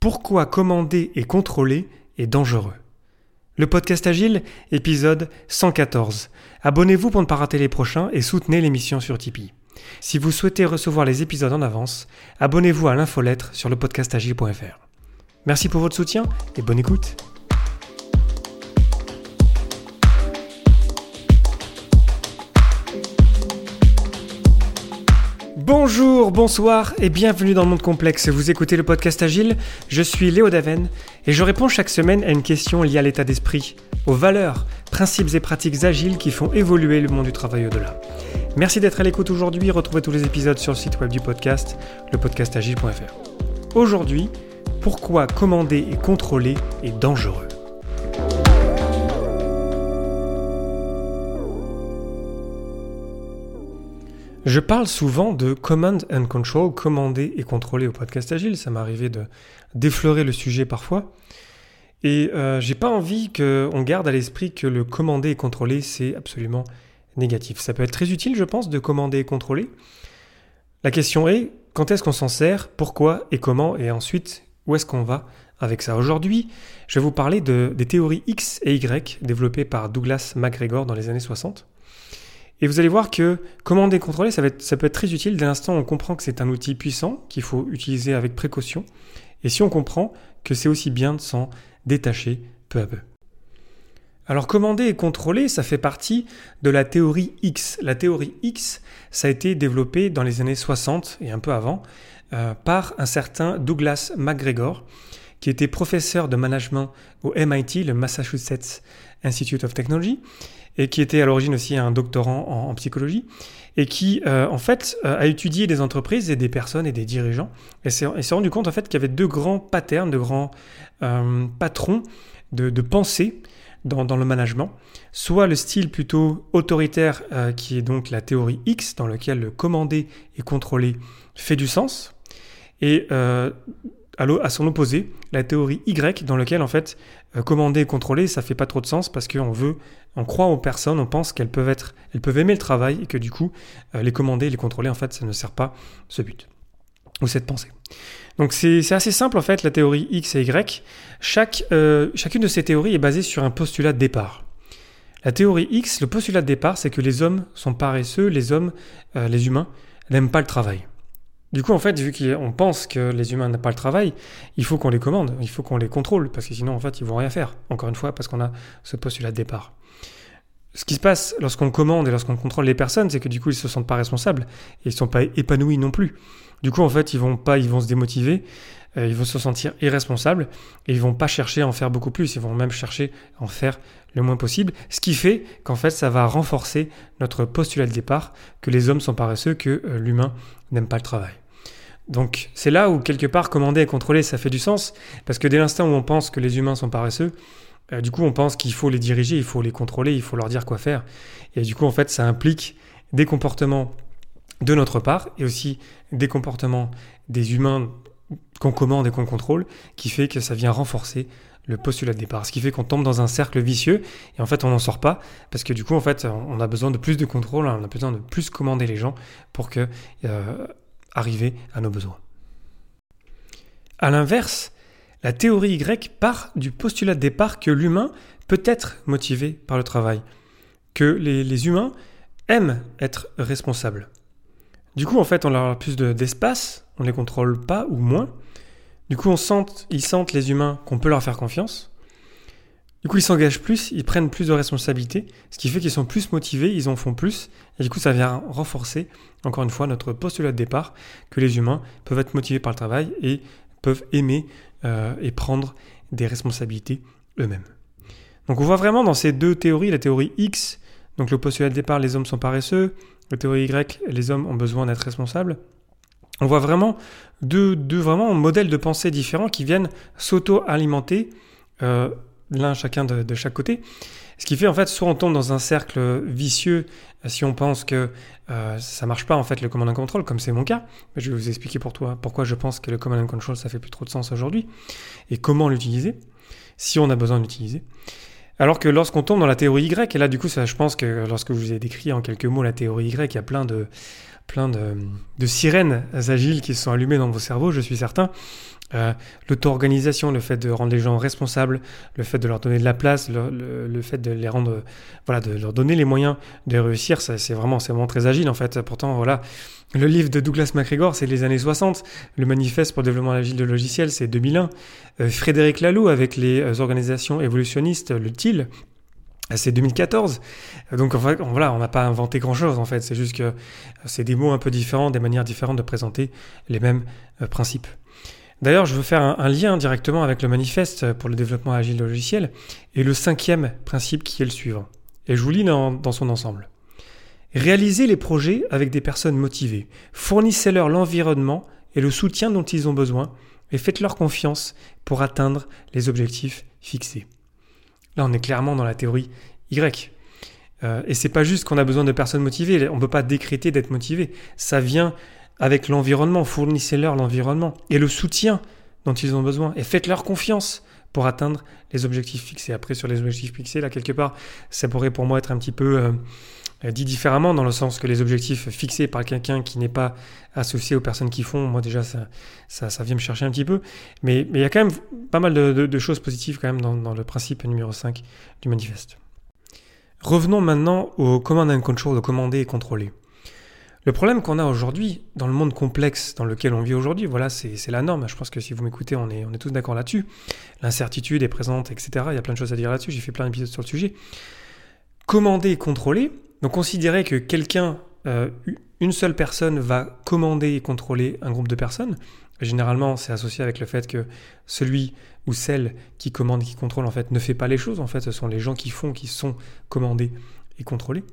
Pourquoi commander et contrôler est dangereux Le podcast Agile, épisode 114. Abonnez-vous pour ne pas rater les prochains et soutenez l'émission sur Tipeee. Si vous souhaitez recevoir les épisodes en avance, abonnez-vous à l'infolettre sur le podcastagile.fr. Merci pour votre soutien et bonne écoute. Bonjour, bonsoir et bienvenue dans le monde complexe. Vous écoutez le podcast Agile, je suis Léo Daven et je réponds chaque semaine à une question liée à l'état d'esprit, aux valeurs, principes et pratiques agiles qui font évoluer le monde du travail au-delà. Merci d'être à l'écoute aujourd'hui, retrouvez tous les épisodes sur le site web du podcast, lepodcastagile.fr. Aujourd'hui, pourquoi commander et contrôler est dangereux? Je parle souvent de command and control, commander et contrôler au podcast Agile. Ça m'est arrivé de d'effleurer le sujet parfois. Et euh, j'ai pas envie qu'on garde à l'esprit que le commander et contrôler, c'est absolument négatif. Ça peut être très utile, je pense, de commander et contrôler. La question est, quand est-ce qu'on s'en sert, pourquoi et comment, et ensuite, où est-ce qu'on va avec ça? Aujourd'hui, je vais vous parler de, des théories X et Y développées par Douglas MacGregor dans les années 60. Et vous allez voir que commander et contrôler, ça, peut être très utile dès l'instant où on comprend que c'est un outil puissant qu'il faut utiliser avec précaution. Et si on comprend que c'est aussi bien de s'en détacher peu à peu. Alors commander et contrôler, ça fait partie de la théorie X. La théorie X, ça a été développé dans les années 60 et un peu avant euh, par un certain Douglas MacGregor, qui était professeur de management au MIT, le Massachusetts Institute of Technology, et qui était à l'origine aussi un doctorant en, psychologie, et qui euh, en fait euh, a étudié des entreprises et des personnes et des dirigeants, et s'est rendu compte en fait qu'il y avait deux grands patterns, de grands euh, patrons de, de pensée dans, dans, le management, soit le style plutôt autoritaire qui est donc la théorie X, dans lequel le commander et contrôler fait du sens, et à son opposé, la théorie Y, dans laquelle en fait euh, commander et contrôler, ça fait pas trop de sens parce qu'on veut, on croit aux personnes, on pense qu'elles peuvent être, elles peuvent aimer le travail et que du coup, euh, les commander et les contrôler, en fait, ça ne sert pas ce but ou cette pensée. Donc c'est assez simple en fait la théorie X et Y. Chaque, euh, chacune de ces théories est basée sur un postulat de départ. La théorie X, le postulat de départ, c'est que les hommes sont paresseux, les hommes, les humains, n'aiment pas le travail. Du coup, en fait, vu qu'on pense que les humains n'ont pas le travail, il faut qu'on les commande, il faut qu'on les contrôle, parce que sinon, en fait, ils vont rien faire. Encore une fois, parce qu'on a ce postulat de départ. Ce qui se passe lorsqu'on commande et lorsqu'on contrôle les personnes, c'est que du coup, ils se sentent pas responsables et ils sont pas épanouis non plus. Du coup, en fait, ils vont pas, ils vont se démotiver, euh, ils vont se sentir irresponsables et ils vont pas chercher à en faire beaucoup plus. Ils vont même chercher à en faire le moins possible. Ce qui fait qu'en fait, ça va renforcer notre postulat de départ que les hommes sont paresseux, que euh, l'humain n'aime pas le travail. Donc c'est là où quelque part commander et contrôler ça fait du sens, parce que dès l'instant où on pense que les humains sont paresseux, euh, du coup on pense qu'il faut les diriger, il faut les contrôler, il faut leur dire quoi faire. Et du coup en fait ça implique des comportements de notre part et aussi des comportements des humains qu'on commande et qu'on contrôle, qui fait que ça vient renforcer le postulat de départ. Ce qui fait qu'on tombe dans un cercle vicieux et en fait on n'en sort pas parce que du coup en fait on a besoin de plus de contrôle, on a besoin de plus commander les gens pour que euh, arriver à nos besoins. A l'inverse, la théorie Y part du postulat de départ que l'humain peut être motivé par le travail, que les, humains aiment être responsables. Du coup, en fait, on leur a plus d'espace, on ne les contrôle pas ou moins. Du coup, on ils sentent les humains qu'on peut leur faire confiance. Du coup, ils s'engagent plus, ils prennent plus de responsabilités, ce qui fait qu'ils sont plus motivés, ils en font plus, et du coup, ça vient renforcer, encore une fois, notre postulat de départ, que les humains peuvent être motivés par le travail et peuvent aimer euh, et prendre des responsabilités eux-mêmes. Donc on voit vraiment dans ces deux théories, la théorie X, donc le postulat de départ, les hommes sont paresseux, la théorie Y, les hommes ont besoin d'être responsables. On voit vraiment deux, deux vraiment modèles de pensée différents qui viennent s'auto-alimenter euh, l'un chacun de, chaque côté. Ce qui fait en fait, soit on tombe dans un cercle vicieux euh, si on pense que euh, ça marche pas en fait le command and control, comme c'est mon cas. Je vais vous expliquer pour toi pourquoi je pense que le command and control ça fait plus trop de sens aujourd'hui et comment l'utiliser si on a besoin d'utiliser. Alors que lorsqu'on tombe dans la théorie Y, et là du coup ça, je pense que lorsque je vous ai décrit en quelques mots la théorie Y, il y a plein de plein de, sirènes agiles qui se sont allumées dans vos cerveaux, je suis certain. Euh, L'auto-organisation, le fait de rendre les gens responsables, le fait de leur donner de la place, le, le, fait de les rendre, voilà, de leur donner les moyens de réussir, c'est vraiment, vraiment très agile en fait. Pourtant, voilà, le livre de Douglas MacGregor, c'est les années 60. Le manifeste pour le développement agile de logiciels, c'est 2001. Euh, Frédéric Laloux avec les euh, organisations évolutionnistes, le TIL, c'est 2014. Donc en fait, voilà, on n'a pas inventé grand-chose en fait. C'est juste que c'est des mots un peu différents, des manières différentes de présenter les mêmes principes. D'ailleurs, je veux faire un, lien directement avec le manifeste pour le développement agile logiciel et le cinquième principe qui est le suivant. Et je vous lis dans, son ensemble. Réalisez les projets avec des personnes motivées. Fournissez-leur l'environnement et le soutien dont ils ont besoin et faites-leur confiance pour atteindre les objectifs fixés. On est clairement dans la théorie Y. Euh, et c'est pas juste qu'on a besoin de personnes motivées. On peut pas décréter d'être motivé. Ça vient avec l'environnement, fournissez-leur l'environnement et le soutien dont ils ont besoin et faites-leur confiance pour atteindre les objectifs fixés. Après, sur les objectifs fixés, là, quelque part, ça pourrait pour moi être un petit peu euh, dit différemment, dans le sens que les objectifs fixés par quelqu'un qui n'est pas associé aux personnes qui font, moi déjà, ça, ça, vient me chercher un petit peu. Mais, il y a quand même pas mal de, choses positives quand même dans, le principe numéro 5 du manifeste. Revenons maintenant au command and control, au commander et contrôler. Le problème qu'on a aujourd'hui, dans le monde complexe dans lequel on vit aujourd'hui, voilà, c'est la norme. Je pense que si vous m'écoutez, on est, on est tous d'accord là-dessus. L'incertitude est présente, etc. Il y a plein de choses à dire là-dessus. J'ai fait plein d'épisodes sur le sujet. Commander et contrôler. Donc considérer que quelqu'un, euh, une seule personne va commander et contrôler un groupe de personnes. Généralement, c'est associé avec le fait que celui ou celle qui commande qui contrôle, en fait, ne fait pas les choses. En fait, ce sont les gens qui font, qui sont commandés et contrôlés.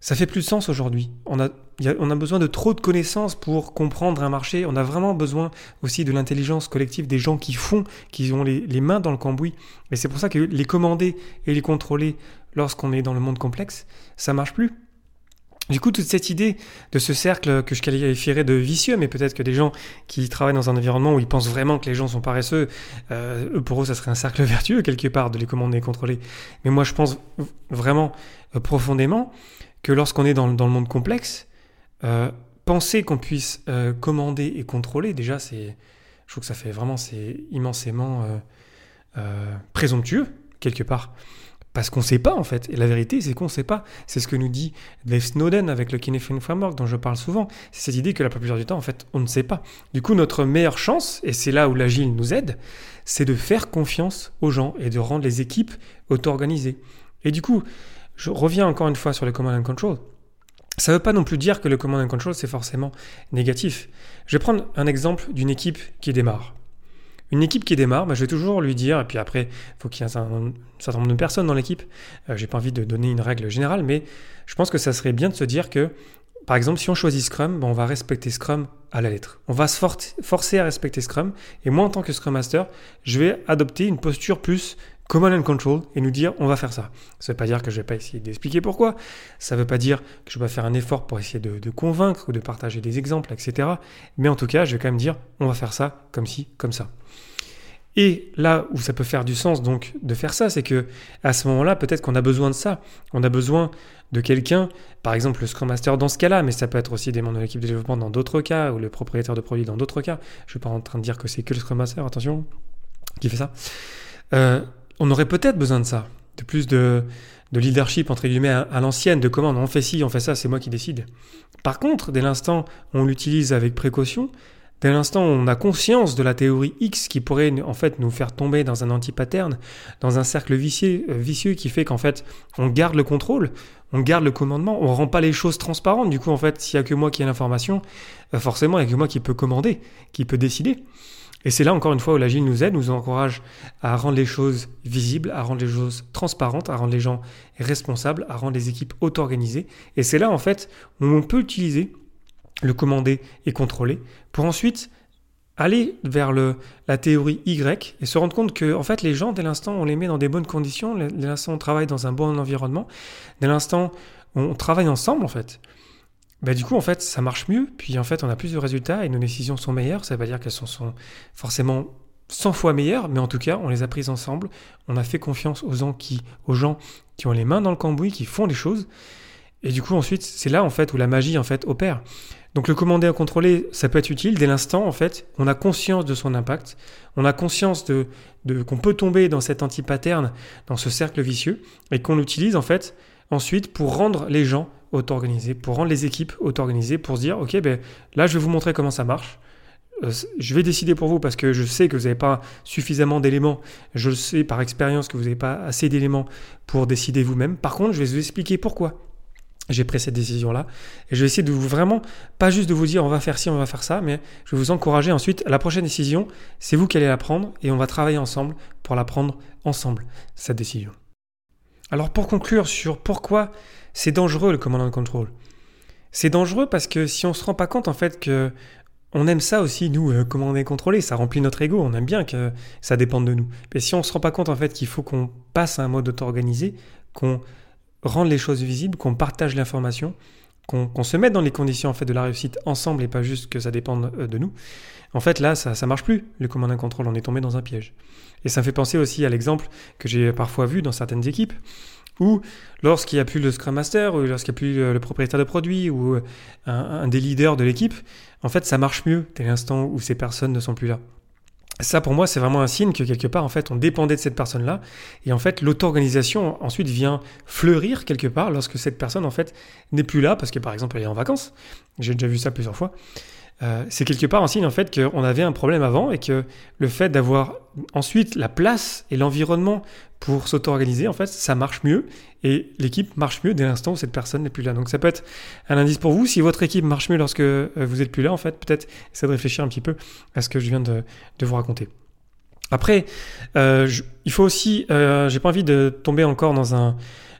Ça fait plus de sens aujourd'hui. On a besoin de trop de connaissances pour comprendre un marché. On a vraiment besoin aussi de l'intelligence collective des gens qui font, qui ont les, mains dans le cambouis. Et c'est pour ça que les commander et les contrôler lorsqu'on est dans le monde complexe, ça marche plus. Du coup, toute cette idée de ce cercle que je qualifierais de vicieux, mais peut-être que des gens qui travaillent dans un environnement où ils pensent vraiment que les gens sont paresseux, euh, pour eux, ça serait un cercle vertueux quelque part de les commander et contrôler. Mais moi, je pense vraiment euh, profondément que lorsqu'on est dans, le monde complexe, euh, penser qu'on puisse commander et contrôler, déjà, c'est, je trouve que ça fait vraiment, c'est immensément présomptueux, quelque part. Parce qu'on ne sait pas, en fait. Et la vérité, c'est qu'on ne sait pas. C'est ce que nous dit Dave Snowden avec le Kinefin Framework, dont je parle souvent. C'est cette idée que la plupart du temps, en fait, on ne sait pas. Du coup, notre meilleure chance, et c'est là où l'agile nous aide, c'est de faire confiance aux gens et de rendre les équipes auto-organisées. Et du coup, je reviens encore une fois sur le command and control. Ça ne veut pas non plus dire que le command and control c'est forcément négatif. Je vais prendre un exemple d'une équipe qui démarre. Une équipe qui démarre, bah, je vais toujours lui dire, et puis après, il faut qu'il y ait un, certain nombre de personnes dans l'équipe. Euh, J'ai pas envie de donner une règle générale, mais je pense que ça serait bien de se dire que, par exemple, si on choisit Scrum, bah, on va respecter Scrum à la lettre. On va se forcer à respecter Scrum, et moi, en tant que Scrum Master, je vais adopter une posture plus command and control et nous dire on va faire ça. Ça ne veut pas dire que je vais pas essayer d'expliquer pourquoi. Ça ne veut pas dire que je vais faire un effort pour essayer de, convaincre ou de partager des exemples, etc. Mais en tout cas, je vais quand même dire on va faire ça comme ci, comme ça. Et là où ça peut faire du sens donc de faire ça, c'est que à ce moment-là, peut-être qu'on a besoin de ça. On a besoin de quelqu'un, par exemple le Scrum Master dans ce cas-là, mais ça peut être aussi des membres de l'équipe de développement dans d'autres cas, ou le propriétaire de produit dans d'autres cas. Je ne suis pas en train de dire que c'est que le Scrum Master, attention, qui fait ça. Euh, on aurait peut-être besoin de ça, de plus de, leadership entre guillemets à, l'ancienne, de comment on fait ci, on fait ça, c'est moi qui décide. Par contre, dès l'instant on l'utilise avec précaution, dès l'instant on a conscience de la théorie X qui pourrait en fait nous faire tomber dans un anti-pattern, dans un cercle vicieux, euh, vicieux qui fait qu'en fait on garde le contrôle, on garde le commandement, on rend pas les choses transparentes. Du coup, en fait, s'il y a que moi qui ai l'information, euh, forcément, il y a que moi qui peut commander, qui peut décider. Et c'est là encore une fois où l'agile nous aide, nous encourage à rendre les choses visibles, à rendre les choses transparentes, à rendre les gens responsables, à rendre les équipes auto-organisées. Et c'est là en fait où on peut utiliser le commander et contrôler pour ensuite aller vers la théorie Y et se rendre compte que en fait les gens dès l'instant on les met dans des bonnes conditions, dès l'instant on travaille dans un bon environnement, dès l'instant on travaille ensemble en fait, bah, du coup, en fait, ça marche mieux. Puis, en fait, on a plus de résultats et nos décisions sont meilleures. Ça veut pas dire qu'elles sont, forcément 100 fois meilleures, mais en tout cas, on les a prises ensemble. On a fait confiance aux gens qui, aux gens qui ont les mains dans le cambouis, qui font les choses. Et du coup, ensuite, c'est là en fait où la magie en fait opère. Donc le commander à contrôler, ça peut être utile dès l'instant en fait, on a conscience de son impact, on a conscience de, de qu'on peut tomber dans cet anti-pattern, dans ce cercle vicieux, et qu'on l'utilise en fait ensuite pour rendre les gens auto-organisés, pour rendre les équipes auto-organisées, pour se dire ok ben là je vais vous montrer comment ça marche. Euh, je vais décider pour vous parce que je sais que vous n'avez pas suffisamment d'éléments. Je le sais par expérience que vous n'avez pas assez d'éléments pour décider vous-même. Par contre, je vais vous expliquer pourquoi j'ai pris cette décision-là. Et je vais essayer de vous vraiment, pas juste de vous dire on va faire ci, on va faire ça, mais je vais vous encourager ensuite, la prochaine décision, c'est vous qui allez la prendre et on va travailler ensemble pour la prendre ensemble, cette décision. Alors pour conclure sur pourquoi c'est dangereux le command and control. C'est dangereux parce que si on se rend pas compte en fait que on aime ça aussi, nous, euh, comment on ça remplit notre ego, on aime bien que ça dépende de nous. Mais si on ne se rend pas compte en fait qu'il faut qu'on passe à un mode auto-organisé, qu'on rendre les choses visibles, qu'on partage l'information, qu'on se mette dans les conditions en fait de la réussite ensemble et pas juste que ça dépende euh, de nous. En fait, là, ça ne marche plus. Le command and control, on est tombé dans un piège. Et ça me fait penser aussi à l'exemple que j'ai parfois vu dans certaines équipes où lorsqu'il n'y a plus le Scrum Master, ou lorsqu'il n'y a plus le propriétaire de produit, ou euh, un, un des leaders de l'équipe, en fait, ça marche mieux dès l'instant où ces personnes ne sont plus là. Ça, pour moi, c'est vraiment un signe que quelque part, en fait, on dépendait de cette personne-là. Et en fait, l'auto-organisation ensuite vient fleurir quelque part lorsque cette personne, en fait, n'est plus là parce que, par exemple, elle est en vacances. J'ai déjà vu ça plusieurs fois. Euh, c'est quelque part un signe en fait qu'on avait un problème avant et que le fait d'avoir ensuite la place et l'environnement pour s'auto-organiser, en fait, ça marche mieux et l'équipe marche mieux dès l'instant où cette personne n'est plus là. Donc ça peut être un indice pour vous. Si votre équipe marche mieux lorsque euh, vous êtes plus là, en fait, peut-être essayer de réfléchir un petit peu à ce que je viens de, vous raconter. Après, euh, il faut aussi, j'ai pas envie de tomber encore dans un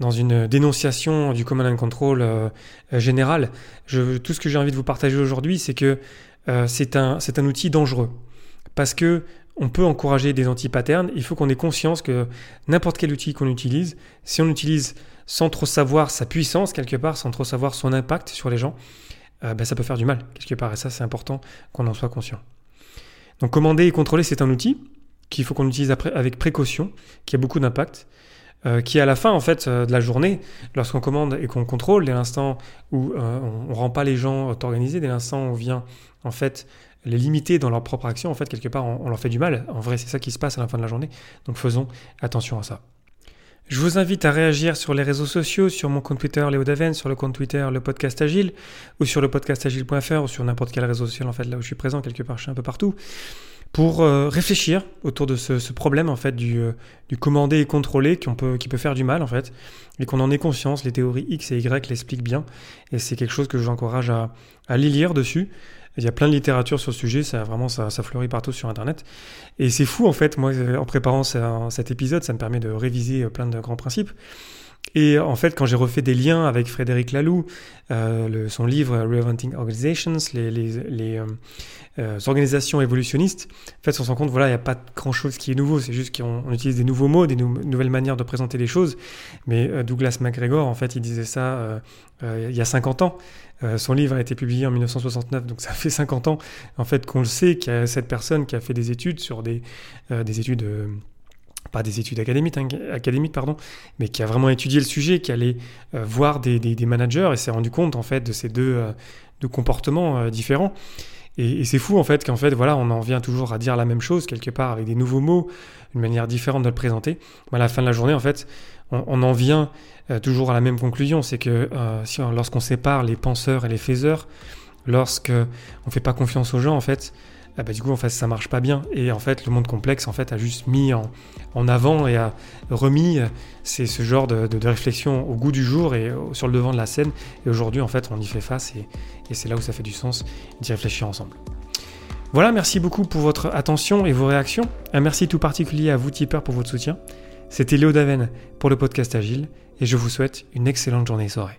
dans une dénonciation du command and control euh, euh, général. Tout ce que j'ai envie de vous partager aujourd'hui, c'est que euh, c'est un, un outil dangereux. Parce que on peut encourager des anti-patterns. Il faut qu'on ait conscience que n'importe quel outil qu'on utilise, si on l'utilise sans trop savoir sa puissance quelque part, sans trop savoir son impact sur les gens, ben, ça peut faire du mal quelque part. Et ça, c'est important qu'on en soit conscient. Donc commander et contrôler, c'est un outil qu'il faut qu'on utilise avec précaution, qui a beaucoup d'impact. Euh, qui à la fin en fait euh, de la journée, lorsqu'on commande et qu'on contrôle, dès l'instant où euh, on, ne rend pas les gens organisés, dès l'instant où on vient en fait les limiter dans leur propre action, en fait quelque part on, leur fait du mal. En vrai c'est ça qui se passe à la fin de la journée, donc faisons attention à ça. Je vous invite à réagir sur les réseaux sociaux, sur mon compte Twitter Léo Daven, sur le compte Twitter Le Podcast Agile, ou sur le podcastagile.fr, ou sur n'importe quel réseau social en fait là où je suis présent quelque part, je suis un peu partout pour euh, réfléchir autour de ce, problème en fait du, euh, commander et contrôler qui, peut, qui peut faire du mal en fait et qu'on en ait conscience. Les théories X et Y l'expliquent bien et c'est quelque chose que j'encourage à, à lire dessus. Il y a plein de littérature sur le sujet, ça vraiment ça, fleurit partout sur internet. Et c'est fou en fait, moi en préparant cet épisode, ça me permet de réviser euh, plein de grands principes. Et en fait, quand j'ai refait des liens avec Frédéric Laloux, euh, son livre Reinventing Organizations, les, euh, euh, organisations évolutionnistes, en fait, on se rend compte, voilà, il n'y a pas grand-chose qui est nouveau, c'est juste qu'on utilise des nouveaux mots, des nouvelles manières de présenter les choses. Mais Douglas McGregor, en fait, il disait ça il y a 50 ans. son livre a été publié en 1969, donc ça fait 50 ans, en fait, qu'on le sait, qu'il y a cette personne qui a fait des études sur des études pas des études académiques, hein, académiques pardon, mais qui a vraiment étudié le sujet, qui allait euh, voir des, des, managers et s'est rendu compte en fait de ces deux, euh, comportements euh, différents. Et, c'est fou en fait qu'en fait voilà on en vient toujours à dire la même chose quelque part avec des nouveaux mots, une manière différente de le présenter. Mais à la fin de la journée en fait on, en vient toujours à la même conclusion, c'est que lorsqu'on sépare les penseurs et les faiseurs, lorsque on fait pas confiance aux gens en fait bah, du coup en fait ça marche pas bien et en fait le monde complexe en fait a juste mis en, en avant et a remis euh, c'est ce genre de, de, réflexion au goût du jour et sur le devant de la scène et aujourd'hui en fait on y fait face et, et c'est là où ça fait du sens d'y réfléchir ensemble. Voilà, merci beaucoup pour votre attention et vos réactions. Un merci tout particulier à vous tipeurs pour votre soutien. C'était Léo Daven pour le podcast Agile et je vous souhaite une excellente journée et soirée.